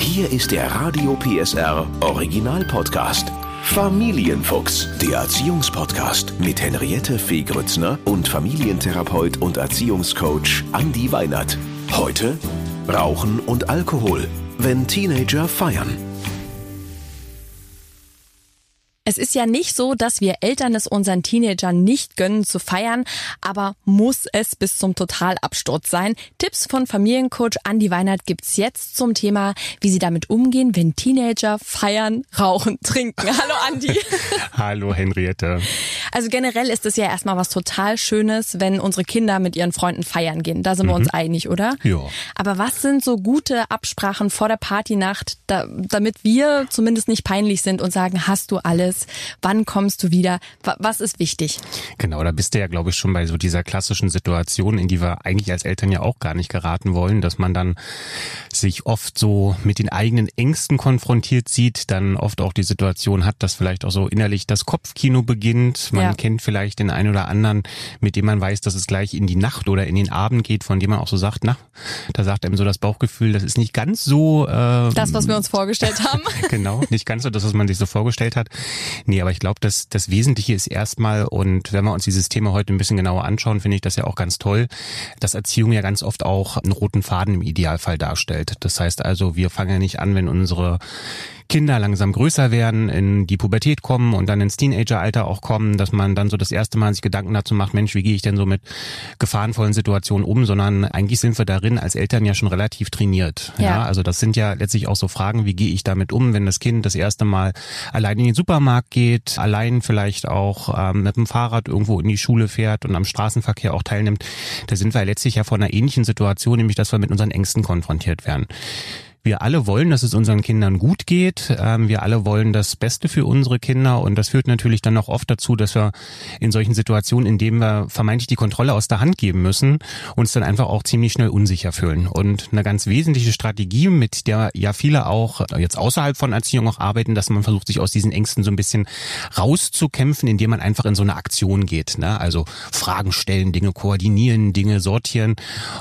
Hier ist der Radio PSR Original Podcast. Familienfuchs, der Erziehungspodcast mit Henriette Fee Grützner und Familientherapeut und Erziehungscoach Andi Weinert. Heute Rauchen und Alkohol, wenn Teenager feiern. Es ist ja nicht so, dass wir Eltern es unseren Teenagern nicht gönnen zu feiern, aber muss es bis zum Totalabsturz sein? Tipps von Familiencoach Andi Weinert gibt's jetzt zum Thema, wie sie damit umgehen, wenn Teenager feiern, rauchen, trinken. Hallo Andi. Hallo Henriette. Also generell ist es ja erstmal was total Schönes, wenn unsere Kinder mit ihren Freunden feiern gehen. Da sind mhm. wir uns einig, oder? Ja. Aber was sind so gute Absprachen vor der Partynacht, da, damit wir zumindest nicht peinlich sind und sagen, hast du alles? Wann kommst du wieder? Was ist wichtig? Genau, da bist du ja, glaube ich, schon bei so dieser klassischen Situation, in die wir eigentlich als Eltern ja auch gar nicht geraten wollen, dass man dann sich oft so mit den eigenen Ängsten konfrontiert sieht, dann oft auch die Situation hat, dass vielleicht auch so innerlich das Kopfkino beginnt. Man ja. kennt vielleicht den einen oder anderen, mit dem man weiß, dass es gleich in die Nacht oder in den Abend geht, von dem man auch so sagt, na, da sagt einem so das Bauchgefühl, das ist nicht ganz so äh, das, was wir uns vorgestellt haben. genau, nicht ganz so das, was man sich so vorgestellt hat. Nee, aber ich glaube, dass das Wesentliche ist erstmal, und wenn wir uns dieses Thema heute ein bisschen genauer anschauen, finde ich das ja auch ganz toll, dass Erziehung ja ganz oft auch einen roten Faden im Idealfall darstellt. Das heißt also, wir fangen ja nicht an, wenn unsere Kinder langsam größer werden, in die Pubertät kommen und dann ins Teenageralter auch kommen, dass man dann so das erste Mal sich Gedanken dazu macht, Mensch, wie gehe ich denn so mit gefahrenvollen Situationen um, sondern eigentlich sind wir darin als Eltern ja schon relativ trainiert. Ja. ja also das sind ja letztlich auch so Fragen, wie gehe ich damit um, wenn das Kind das erste Mal allein in den Supermarkt geht, allein vielleicht auch ähm, mit dem Fahrrad irgendwo in die Schule fährt und am Straßenverkehr auch teilnimmt. Da sind wir letztlich ja vor einer ähnlichen Situation, nämlich dass wir mit unseren Ängsten konfrontiert werden. Wir alle wollen, dass es unseren Kindern gut geht. Ähm, wir alle wollen das Beste für unsere Kinder und das führt natürlich dann auch oft dazu, dass wir in solchen Situationen, in denen wir vermeintlich die Kontrolle aus der Hand geben müssen, uns dann einfach auch ziemlich schnell unsicher fühlen. Und eine ganz wesentliche Strategie, mit der ja viele auch jetzt außerhalb von Erziehung auch arbeiten, dass man versucht, sich aus diesen Ängsten so ein bisschen rauszukämpfen, indem man einfach in so eine Aktion geht. Ne? Also Fragen stellen, Dinge koordinieren, Dinge sortieren.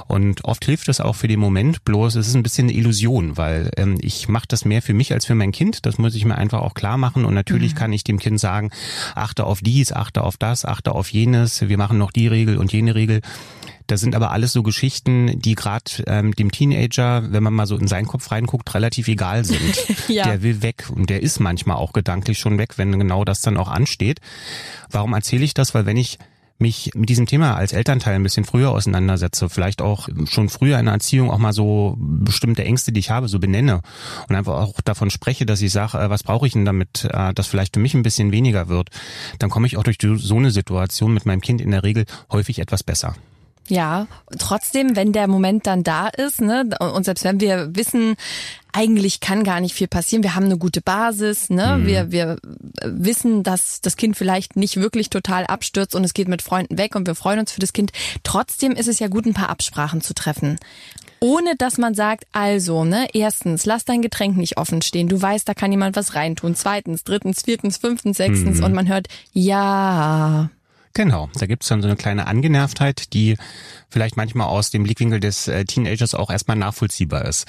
Und oft hilft das auch für den Moment, bloß es ist ein bisschen eine Illusion weil ähm, ich mache das mehr für mich als für mein Kind. Das muss ich mir einfach auch klar machen. Und natürlich mhm. kann ich dem Kind sagen, achte auf dies, achte auf das, achte auf jenes. Wir machen noch die Regel und jene Regel. Das sind aber alles so Geschichten, die gerade ähm, dem Teenager, wenn man mal so in seinen Kopf reinguckt, relativ egal sind. ja. Der will weg und der ist manchmal auch gedanklich schon weg, wenn genau das dann auch ansteht. Warum erzähle ich das? Weil wenn ich mich mit diesem Thema als Elternteil ein bisschen früher auseinandersetze, vielleicht auch schon früher in der Erziehung auch mal so bestimmte Ängste, die ich habe, so benenne und einfach auch davon spreche, dass ich sage, äh, was brauche ich denn damit, äh, dass vielleicht für mich ein bisschen weniger wird, dann komme ich auch durch so eine Situation mit meinem Kind in der Regel häufig etwas besser. Ja, trotzdem, wenn der Moment dann da ist, ne, und selbst wenn wir wissen, eigentlich kann gar nicht viel passieren, wir haben eine gute Basis, ne, mhm. wir, wir wissen, dass das Kind vielleicht nicht wirklich total abstürzt und es geht mit Freunden weg und wir freuen uns für das Kind. Trotzdem ist es ja gut, ein paar Absprachen zu treffen. Ohne dass man sagt, also, ne, erstens, lass dein Getränk nicht offen stehen. Du weißt, da kann jemand was reintun. Zweitens, drittens, viertens, fünftens, sechstens. Mhm. Und man hört, ja, Genau, da gibt's dann so eine kleine Angenervtheit, die vielleicht manchmal aus dem Blickwinkel des äh, Teenagers auch erstmal nachvollziehbar ist.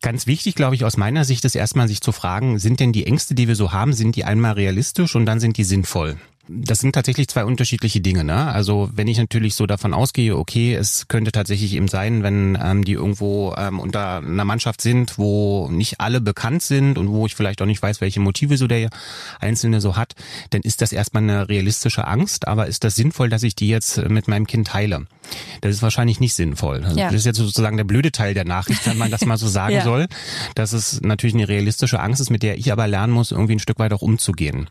Ganz wichtig, glaube ich, aus meiner Sicht ist erstmal sich zu fragen, sind denn die Ängste, die wir so haben, sind die einmal realistisch und dann sind die sinnvoll? Das sind tatsächlich zwei unterschiedliche Dinge. Ne? Also wenn ich natürlich so davon ausgehe, okay, es könnte tatsächlich eben sein, wenn ähm, die irgendwo ähm, unter einer Mannschaft sind, wo nicht alle bekannt sind und wo ich vielleicht auch nicht weiß, welche Motive so der Einzelne so hat, dann ist das erstmal eine realistische Angst. Aber ist das sinnvoll, dass ich die jetzt mit meinem Kind teile? Das ist wahrscheinlich nicht sinnvoll. Also ja. Das ist jetzt sozusagen der blöde Teil der Nachricht, wenn man das mal so sagen ja. soll, dass es natürlich eine realistische Angst ist, mit der ich aber lernen muss, irgendwie ein Stück weit auch umzugehen.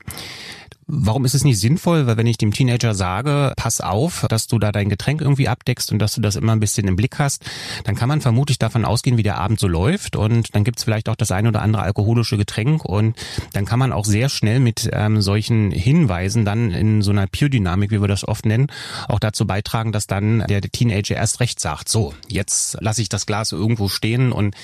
Warum ist es nicht sinnvoll? Weil wenn ich dem Teenager sage, pass auf, dass du da dein Getränk irgendwie abdeckst und dass du das immer ein bisschen im Blick hast, dann kann man vermutlich davon ausgehen, wie der Abend so läuft und dann gibt's vielleicht auch das ein oder andere alkoholische Getränk und dann kann man auch sehr schnell mit ähm, solchen Hinweisen dann in so einer Peer-Dynamik, wie wir das oft nennen, auch dazu beitragen, dass dann der Teenager erst recht sagt, so, jetzt lasse ich das Glas irgendwo stehen und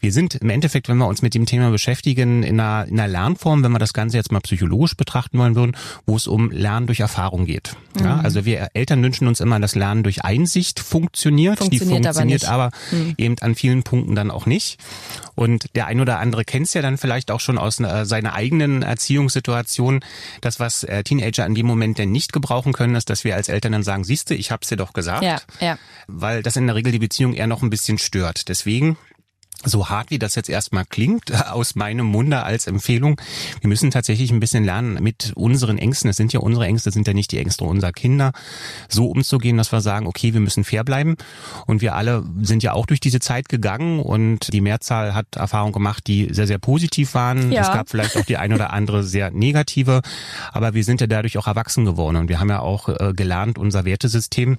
Wir sind im Endeffekt, wenn wir uns mit dem Thema beschäftigen, in einer, in einer Lernform, wenn wir das Ganze jetzt mal psychologisch betrachten wollen würden, wo es um Lernen durch Erfahrung geht. Mhm. Ja, also wir Eltern wünschen uns immer, dass Lernen durch Einsicht funktioniert. funktioniert Die funktioniert aber, aber mhm. eben an vielen Punkten dann auch nicht. Und der ein oder andere kennt es ja dann vielleicht auch schon aus äh, seiner eigenen Erziehungssituation. Das, was äh, Teenager in dem Moment denn nicht gebrauchen können, ist, dass wir als Eltern dann sagen, siehste, ich hab's dir doch gesagt. Ja, ja. Weil das in der Regel die Beziehung eher noch ein bisschen stört. Deswegen so hart wie das jetzt erstmal klingt, aus meinem Munde als Empfehlung, wir müssen tatsächlich ein bisschen lernen, mit unseren Ängsten, es sind ja unsere Ängste, sind ja nicht die Ängste unserer Kinder, so umzugehen, dass wir sagen, okay, wir müssen fair bleiben. Und wir alle sind ja auch durch diese Zeit gegangen und die Mehrzahl hat Erfahrungen gemacht, die sehr, sehr positiv waren. Ja. Es gab vielleicht auch die ein oder andere sehr negative, aber wir sind ja dadurch auch erwachsen geworden und wir haben ja auch äh, gelernt, unser Wertesystem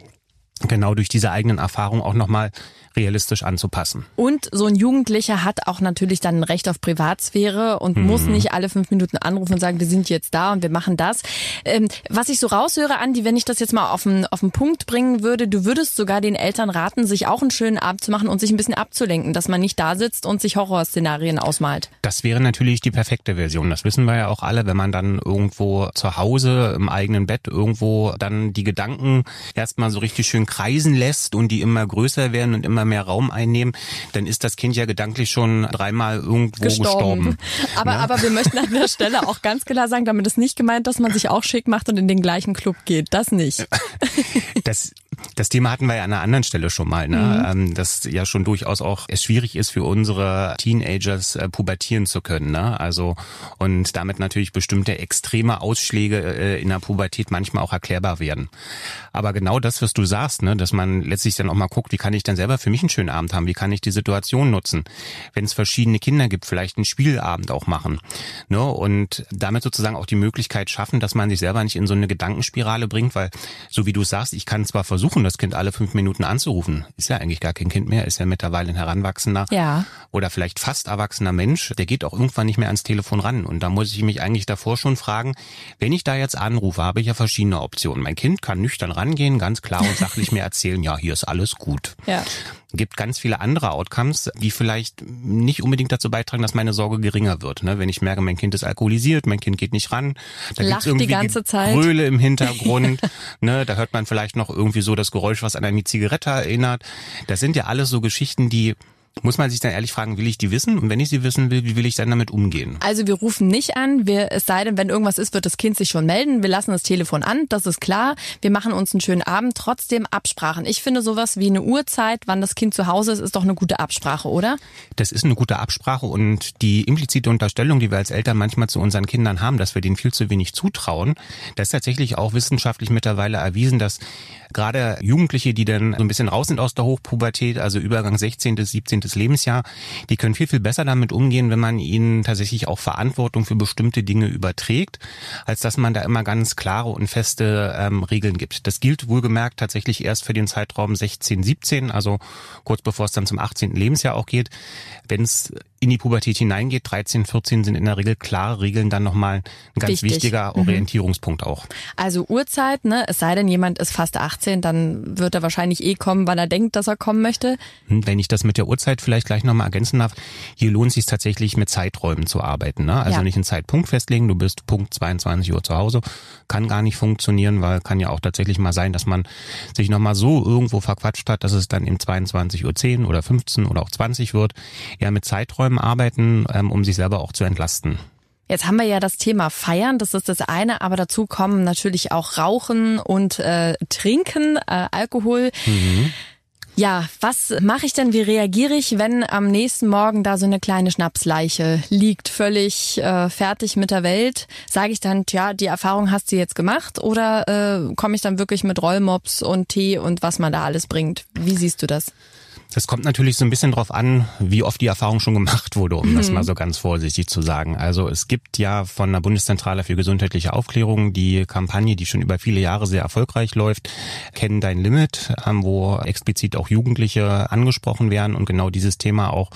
genau durch diese eigenen Erfahrungen auch nochmal realistisch anzupassen. Und so ein Jugendlicher hat auch natürlich dann ein Recht auf Privatsphäre und mhm. muss nicht alle fünf Minuten anrufen und sagen, wir sind jetzt da und wir machen das. Ähm, was ich so raushöre, Andi, wenn ich das jetzt mal auf den, auf den Punkt bringen würde, du würdest sogar den Eltern raten, sich auch einen schönen Abend zu machen und sich ein bisschen abzulenken, dass man nicht da sitzt und sich Horrorszenarien ausmalt. Das wäre natürlich die perfekte Version. Das wissen wir ja auch alle, wenn man dann irgendwo zu Hause im eigenen Bett irgendwo dann die Gedanken erstmal so richtig schön kreisen lässt und die immer größer werden und immer immer mehr Raum einnehmen, dann ist das Kind ja gedanklich schon dreimal irgendwo gestorben. gestorben aber, ne? aber wir möchten an der Stelle auch ganz klar sagen, damit ist nicht gemeint, dass man sich auch schick macht und in den gleichen Club geht. Das nicht. Das, das Thema hatten wir ja an einer anderen Stelle schon mal, ne? Mhm. Ähm, dass ja schon durchaus auch es schwierig ist für unsere Teenagers äh, pubertieren zu können. Ne? Also und damit natürlich bestimmte extreme Ausschläge äh, in der Pubertät manchmal auch erklärbar werden. Aber genau das, was du sagst, ne, dass man letztlich dann auch mal guckt, wie kann ich dann selber für mich einen schönen Abend haben, wie kann ich die Situation nutzen, wenn es verschiedene Kinder gibt, vielleicht einen Spielabend auch machen. Ne? Und damit sozusagen auch die Möglichkeit schaffen, dass man sich selber nicht in so eine Gedankenspirale bringt, weil so wie du sagst, ich kann zwar versuchen, versuchen, das Kind alle fünf Minuten anzurufen. Ist ja eigentlich gar kein Kind mehr, ist ja mittlerweile ein heranwachsender ja. oder vielleicht fast erwachsener Mensch. Der geht auch irgendwann nicht mehr ans Telefon ran. Und da muss ich mich eigentlich davor schon fragen, wenn ich da jetzt anrufe, habe ich ja verschiedene Optionen. Mein Kind kann nüchtern rangehen, ganz klar und sachlich mir erzählen, ja, hier ist alles gut. Ja gibt ganz viele andere Outcomes, die vielleicht nicht unbedingt dazu beitragen, dass meine Sorge geringer wird. Ne? Wenn ich merke, mein Kind ist alkoholisiert, mein Kind geht nicht ran, da gibt es irgendwie die ganze Zeit. Gröle im Hintergrund, ne? da hört man vielleicht noch irgendwie so das Geräusch, was an eine Zigarette erinnert. Das sind ja alles so Geschichten, die muss man sich dann ehrlich fragen, will ich die wissen? Und wenn ich sie wissen will, wie will ich dann damit umgehen? Also wir rufen nicht an. Wir, es sei denn, wenn irgendwas ist, wird das Kind sich schon melden. Wir lassen das Telefon an, das ist klar. Wir machen uns einen schönen Abend. Trotzdem Absprachen. Ich finde sowas wie eine Uhrzeit, wann das Kind zu Hause ist, ist doch eine gute Absprache, oder? Das ist eine gute Absprache und die implizite Unterstellung, die wir als Eltern manchmal zu unseren Kindern haben, dass wir denen viel zu wenig zutrauen, das ist tatsächlich auch wissenschaftlich mittlerweile erwiesen, dass gerade Jugendliche, die dann so ein bisschen raus sind aus der Hochpubertät, also Übergang 16. bis 17 Lebensjahr, die können viel, viel besser damit umgehen, wenn man ihnen tatsächlich auch Verantwortung für bestimmte Dinge überträgt, als dass man da immer ganz klare und feste ähm, Regeln gibt. Das gilt wohlgemerkt tatsächlich erst für den Zeitraum 16, 17, also kurz bevor es dann zum 18. Lebensjahr auch geht. Wenn es in die Pubertät hineingeht, 13, 14 sind in der Regel klare Regeln dann nochmal ein ganz Wichtig. wichtiger mhm. Orientierungspunkt mhm. auch. Also Uhrzeit, ne? Es sei denn, jemand ist fast 18, dann wird er wahrscheinlich eh kommen, wann er denkt, dass er kommen möchte. Hm, wenn ich das mit der Uhrzeit vielleicht gleich nochmal ergänzen darf, hier lohnt es sich tatsächlich mit Zeiträumen zu arbeiten. Ne? Also ja. nicht einen Zeitpunkt festlegen, du bist Punkt 22 Uhr zu Hause, kann gar nicht funktionieren, weil kann ja auch tatsächlich mal sein, dass man sich nochmal so irgendwo verquatscht hat, dass es dann eben 22 Uhr 10 oder 15 oder auch 20 wird. Ja, mit Zeiträumen Räumen arbeiten, ähm, um sich selber auch zu entlasten. Jetzt haben wir ja das Thema Feiern, das ist das eine, aber dazu kommen natürlich auch Rauchen und äh, Trinken, äh, Alkohol. Mhm. Ja, was mache ich denn? Wie reagiere ich, wenn am nächsten Morgen da so eine kleine Schnapsleiche liegt, völlig äh, fertig mit der Welt? Sage ich dann, tja, die Erfahrung hast du jetzt gemacht? Oder äh, komme ich dann wirklich mit Rollmops und Tee und was man da alles bringt? Wie siehst du das? Das kommt natürlich so ein bisschen drauf an, wie oft die Erfahrung schon gemacht wurde, um mhm. das mal so ganz vorsichtig zu sagen. Also es gibt ja von der Bundeszentrale für gesundheitliche Aufklärung die Kampagne, die schon über viele Jahre sehr erfolgreich läuft, Kennen dein Limit, ähm, wo explizit auch Jugendliche angesprochen werden und genau dieses Thema auch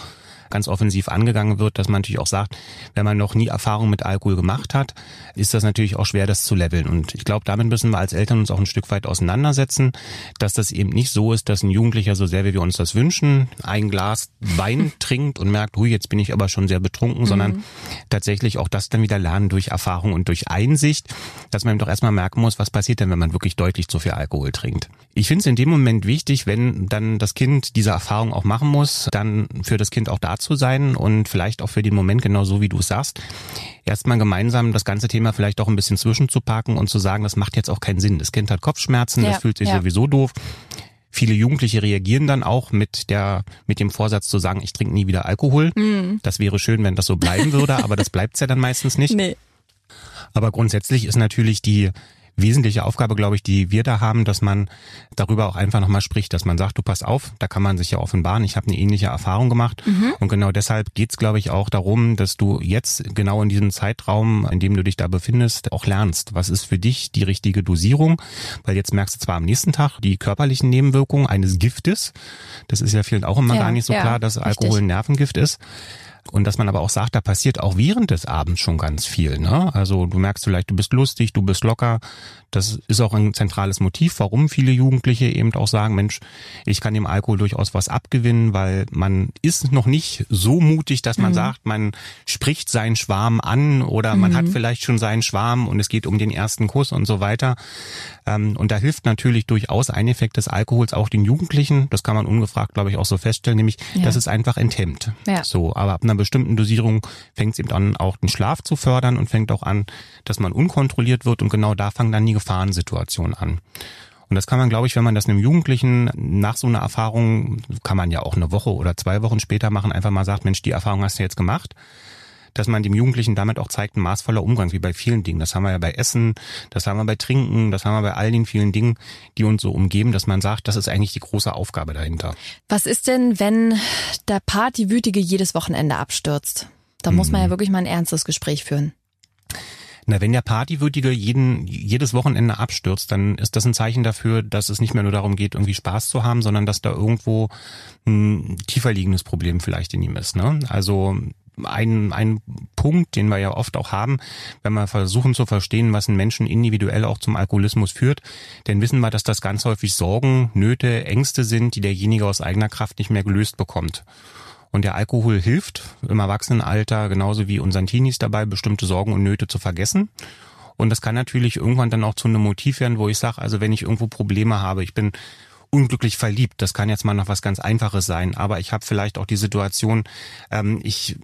ganz offensiv angegangen wird, dass man natürlich auch sagt, wenn man noch nie Erfahrung mit Alkohol gemacht hat, ist das natürlich auch schwer, das zu leveln. Und ich glaube, damit müssen wir als Eltern uns auch ein Stück weit auseinandersetzen, dass das eben nicht so ist, dass ein Jugendlicher so sehr, wie wir uns das wünschen, ein Glas Wein trinkt und merkt, hui, jetzt bin ich aber schon sehr betrunken, mhm. sondern tatsächlich auch das dann wieder lernen durch Erfahrung und durch Einsicht, dass man doch erstmal merken muss, was passiert denn, wenn man wirklich deutlich zu viel Alkohol trinkt. Ich finde es in dem Moment wichtig, wenn dann das Kind diese Erfahrung auch machen muss, dann für das Kind auch da zu sein und vielleicht auch für den Moment genau so, wie du es sagst, erstmal gemeinsam das ganze Thema vielleicht auch ein bisschen zwischenzupacken und zu sagen, das macht jetzt auch keinen Sinn. Das Kind hat Kopfschmerzen, ja, das fühlt sich ja. sowieso doof. Viele Jugendliche reagieren dann auch mit der mit dem Vorsatz zu sagen, ich trinke nie wieder Alkohol. Mm. Das wäre schön, wenn das so bleiben würde, aber das bleibt's ja dann meistens nicht. Nee. Aber grundsätzlich ist natürlich die wesentliche Aufgabe, glaube ich, die wir da haben, dass man darüber auch einfach nochmal spricht, dass man sagt, du pass auf, da kann man sich ja offenbaren, ich habe eine ähnliche Erfahrung gemacht. Mhm. Und genau deshalb geht's, glaube ich, auch darum, dass du jetzt genau in diesem Zeitraum, in dem du dich da befindest, auch lernst, was ist für dich die richtige Dosierung. Weil jetzt merkst du zwar am nächsten Tag die körperlichen Nebenwirkungen eines Giftes. Das ist ja vielen auch immer ja, gar nicht so ja, klar, dass Alkohol ein Nervengift ist. Und dass man aber auch sagt, da passiert auch während des Abends schon ganz viel. Ne? Also du merkst vielleicht, du bist lustig, du bist locker. Das ist auch ein zentrales Motiv, warum viele Jugendliche eben auch sagen, Mensch, ich kann dem Alkohol durchaus was abgewinnen, weil man ist noch nicht so mutig, dass man mhm. sagt, man spricht seinen Schwarm an oder mhm. man hat mhm. vielleicht schon seinen Schwarm und es geht um den ersten Kuss und so weiter. Ähm, und da hilft natürlich durchaus ein Effekt des Alkohols auch den Jugendlichen. Das kann man ungefragt, glaube ich, auch so feststellen, nämlich, ja. dass es einfach enthemmt. Ja. So, aber ab einer bestimmten Dosierung fängt es eben an, auch den Schlaf zu fördern und fängt auch an, dass man unkontrolliert wird und genau da fangen dann die Gefahrensituationen an. Und das kann man, glaube ich, wenn man das einem Jugendlichen nach so einer Erfahrung, kann man ja auch eine Woche oder zwei Wochen später machen, einfach mal sagt, Mensch, die Erfahrung hast du jetzt gemacht dass man dem Jugendlichen damit auch zeigt, ein maßvoller Umgang, wie bei vielen Dingen. Das haben wir ja bei Essen, das haben wir bei Trinken, das haben wir bei all den vielen Dingen, die uns so umgeben, dass man sagt, das ist eigentlich die große Aufgabe dahinter. Was ist denn, wenn der Partywütige jedes Wochenende abstürzt? Da muss man ja mhm. wirklich mal ein ernstes Gespräch führen. Na, wenn der Partywütige jeden, jedes Wochenende abstürzt, dann ist das ein Zeichen dafür, dass es nicht mehr nur darum geht, irgendwie Spaß zu haben, sondern dass da irgendwo ein tiefer liegendes Problem vielleicht in ihm ist. Ne? Also ein, ein Punkt, den wir ja oft auch haben, wenn wir versuchen zu verstehen, was einen Menschen individuell auch zum Alkoholismus führt, dann wissen wir, dass das ganz häufig Sorgen, Nöte, Ängste sind, die derjenige aus eigener Kraft nicht mehr gelöst bekommt. Und der Alkohol hilft im Erwachsenenalter genauso wie unseren Teenies dabei, bestimmte Sorgen und Nöte zu vergessen. Und das kann natürlich irgendwann dann auch zu einem Motiv werden, wo ich sage, also wenn ich irgendwo Probleme habe, ich bin unglücklich verliebt, das kann jetzt mal noch was ganz Einfaches sein, aber ich habe vielleicht auch die Situation, ähm, ich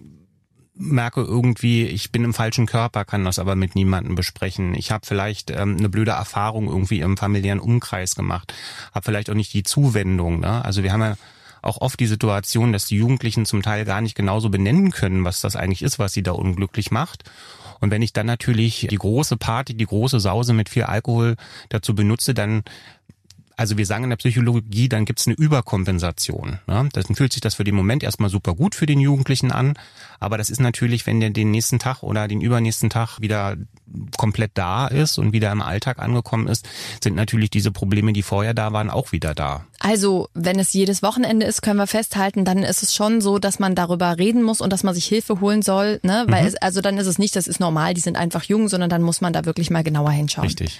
merke irgendwie, ich bin im falschen Körper, kann das aber mit niemandem besprechen. Ich habe vielleicht ähm, eine blöde Erfahrung irgendwie im familiären Umkreis gemacht, habe vielleicht auch nicht die Zuwendung. Ne? Also wir haben ja auch oft die Situation, dass die Jugendlichen zum Teil gar nicht genauso benennen können, was das eigentlich ist, was sie da unglücklich macht. Und wenn ich dann natürlich die große Party, die große Sause mit viel Alkohol dazu benutze, dann also wir sagen in der Psychologie, dann gibt es eine Überkompensation. Ne? Dann fühlt sich das für den Moment erstmal super gut für den Jugendlichen an, aber das ist natürlich, wenn der den nächsten Tag oder den übernächsten Tag wieder komplett da ist und wieder im Alltag angekommen ist, sind natürlich diese Probleme, die vorher da waren, auch wieder da. Also, wenn es jedes Wochenende ist, können wir festhalten, dann ist es schon so, dass man darüber reden muss und dass man sich Hilfe holen soll, ne? Weil mhm. es, also dann ist es nicht, das ist normal, die sind einfach jung, sondern dann muss man da wirklich mal genauer hinschauen. Richtig.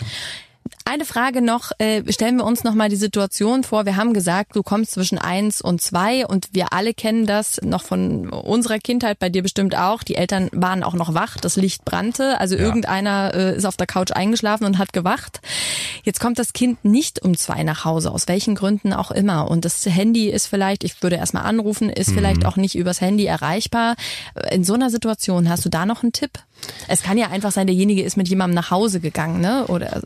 Eine Frage noch, äh, stellen wir uns noch mal die Situation vor. Wir haben gesagt, du kommst zwischen eins und zwei und wir alle kennen das noch von unserer Kindheit, bei dir bestimmt auch. Die Eltern waren auch noch wach, das Licht brannte, also ja. irgendeiner äh, ist auf der Couch eingeschlafen und hat gewacht. Jetzt kommt das Kind nicht um zwei nach Hause, aus welchen Gründen auch immer. Und das Handy ist vielleicht, ich würde erstmal anrufen, ist mhm. vielleicht auch nicht übers Handy erreichbar. In so einer Situation hast du da noch einen Tipp? Es kann ja einfach sein, derjenige ist mit jemandem nach Hause gegangen, ne? Oder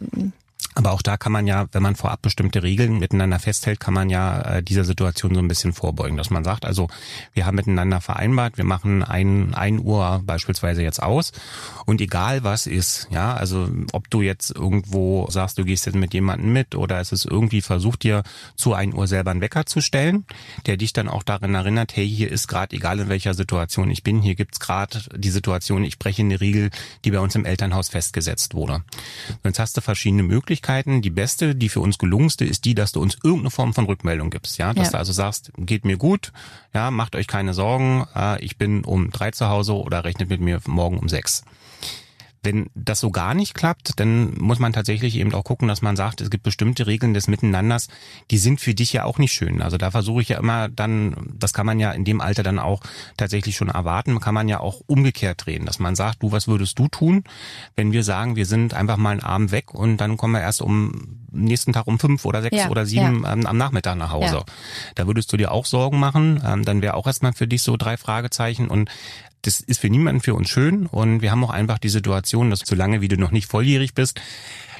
aber auch da kann man ja, wenn man vorab bestimmte Regeln miteinander festhält, kann man ja äh, dieser Situation so ein bisschen vorbeugen, dass man sagt, also wir haben miteinander vereinbart, wir machen ein, ein Uhr beispielsweise jetzt aus und egal was ist, ja, also ob du jetzt irgendwo sagst, du gehst jetzt mit jemandem mit oder es ist irgendwie versucht dir zu ein Uhr selber einen Wecker zu stellen, der dich dann auch darin erinnert, hey, hier ist gerade, egal in welcher Situation ich bin, hier gibt's gerade die Situation, ich breche eine Regel, die bei uns im Elternhaus festgesetzt wurde. Jetzt hast du verschiedene Möglichkeiten, Möglichkeiten. Die beste, die für uns gelungenste, ist die, dass du uns irgendeine Form von Rückmeldung gibst. Ja, dass Ja. du also sagst, geht mir gut, ja, macht euch keine Sorgen, äh, ich bin um drei zu Hause oder rechnet mit mir morgen um sechs. Wenn das so gar nicht klappt, dann muss man tatsächlich eben auch gucken, dass man sagt, es gibt bestimmte Regeln des Miteinanders, die sind für dich ja auch nicht schön. Also da versuche ich ja immer dann, das kann man ja in dem Alter dann auch tatsächlich schon erwarten, kann man ja auch umgekehrt drehen, dass man sagt, du, was würdest du tun, wenn wir sagen, wir sind einfach mal einen Abend weg und dann kommen wir erst um nächsten Tag um fünf oder sechs Ja, oder sieben ähm, am Nachmittag nach Hause. Ja. Da würdest du dir auch Sorgen machen, ähm, dann wäre auch erstmal für dich so drei Fragezeichen und das ist für niemanden für uns schön. Und wir haben auch einfach die Situation, dass solange wie du noch nicht volljährig bist,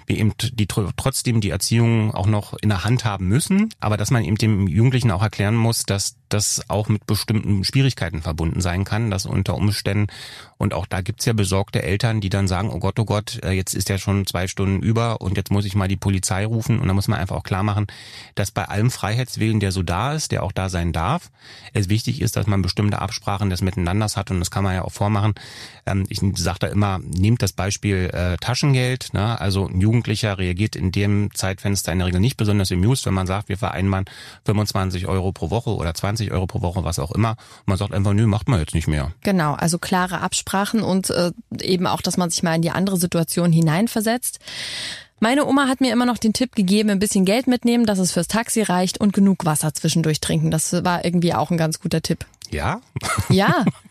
wir eben die tr- trotzdem die Erziehung auch noch in der Hand haben müssen, aber dass man eben dem Jugendlichen auch erklären muss, dass das auch mit bestimmten Schwierigkeiten verbunden sein kann, dass unter Umständen und auch da gibt's ja besorgte Eltern, die dann sagen, oh Gott, oh Gott, äh, jetzt ist ja schon zwei Stunden über und jetzt muss ich mal die Polizei rufen und da muss man einfach auch klar machen, dass bei allem Freiheitswillen, der so da ist, der auch da sein darf, es wichtig ist, dass man bestimmte Absprachen des Miteinanders hat und das kann man ja auch vormachen. Ähm, ich sage da immer, nehmt das Beispiel äh, Taschengeld. Ne? Also ein Jugendlicher reagiert in dem Zeitfenster in der Regel nicht besonders amused, wenn man sagt, wir vereinbaren 25 Euro pro Woche oder 20 Euro pro Woche, was auch immer. Und man sagt einfach, nö, macht man jetzt nicht mehr. Genau, also klare Absprachen und äh, eben auch, dass man sich mal in die andere Situation hineinversetzt. Meine Oma hat mir immer noch den Tipp gegeben, ein bisschen Geld mitnehmen, dass es fürs Taxi reicht und genug Wasser zwischendurch trinken. Das war irgendwie auch ein ganz guter Tipp. Ja, Ja,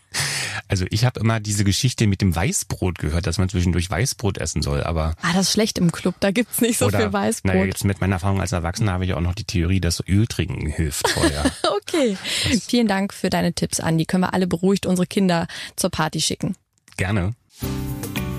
also ich habe immer diese Geschichte mit dem Weißbrot gehört, dass man zwischendurch Weißbrot essen soll, aber ah, das ist schlecht im Club, da gibt's nicht so viel Weißbrot. Naja, jetzt mit meiner Erfahrung als Erwachsener habe ich auch noch die Theorie, dass Öl trinken hilft vorher. Okay, vielen Dank für deine Tipps, Andi. Können wir alle beruhigt unsere Kinder zur Party schicken. Gerne.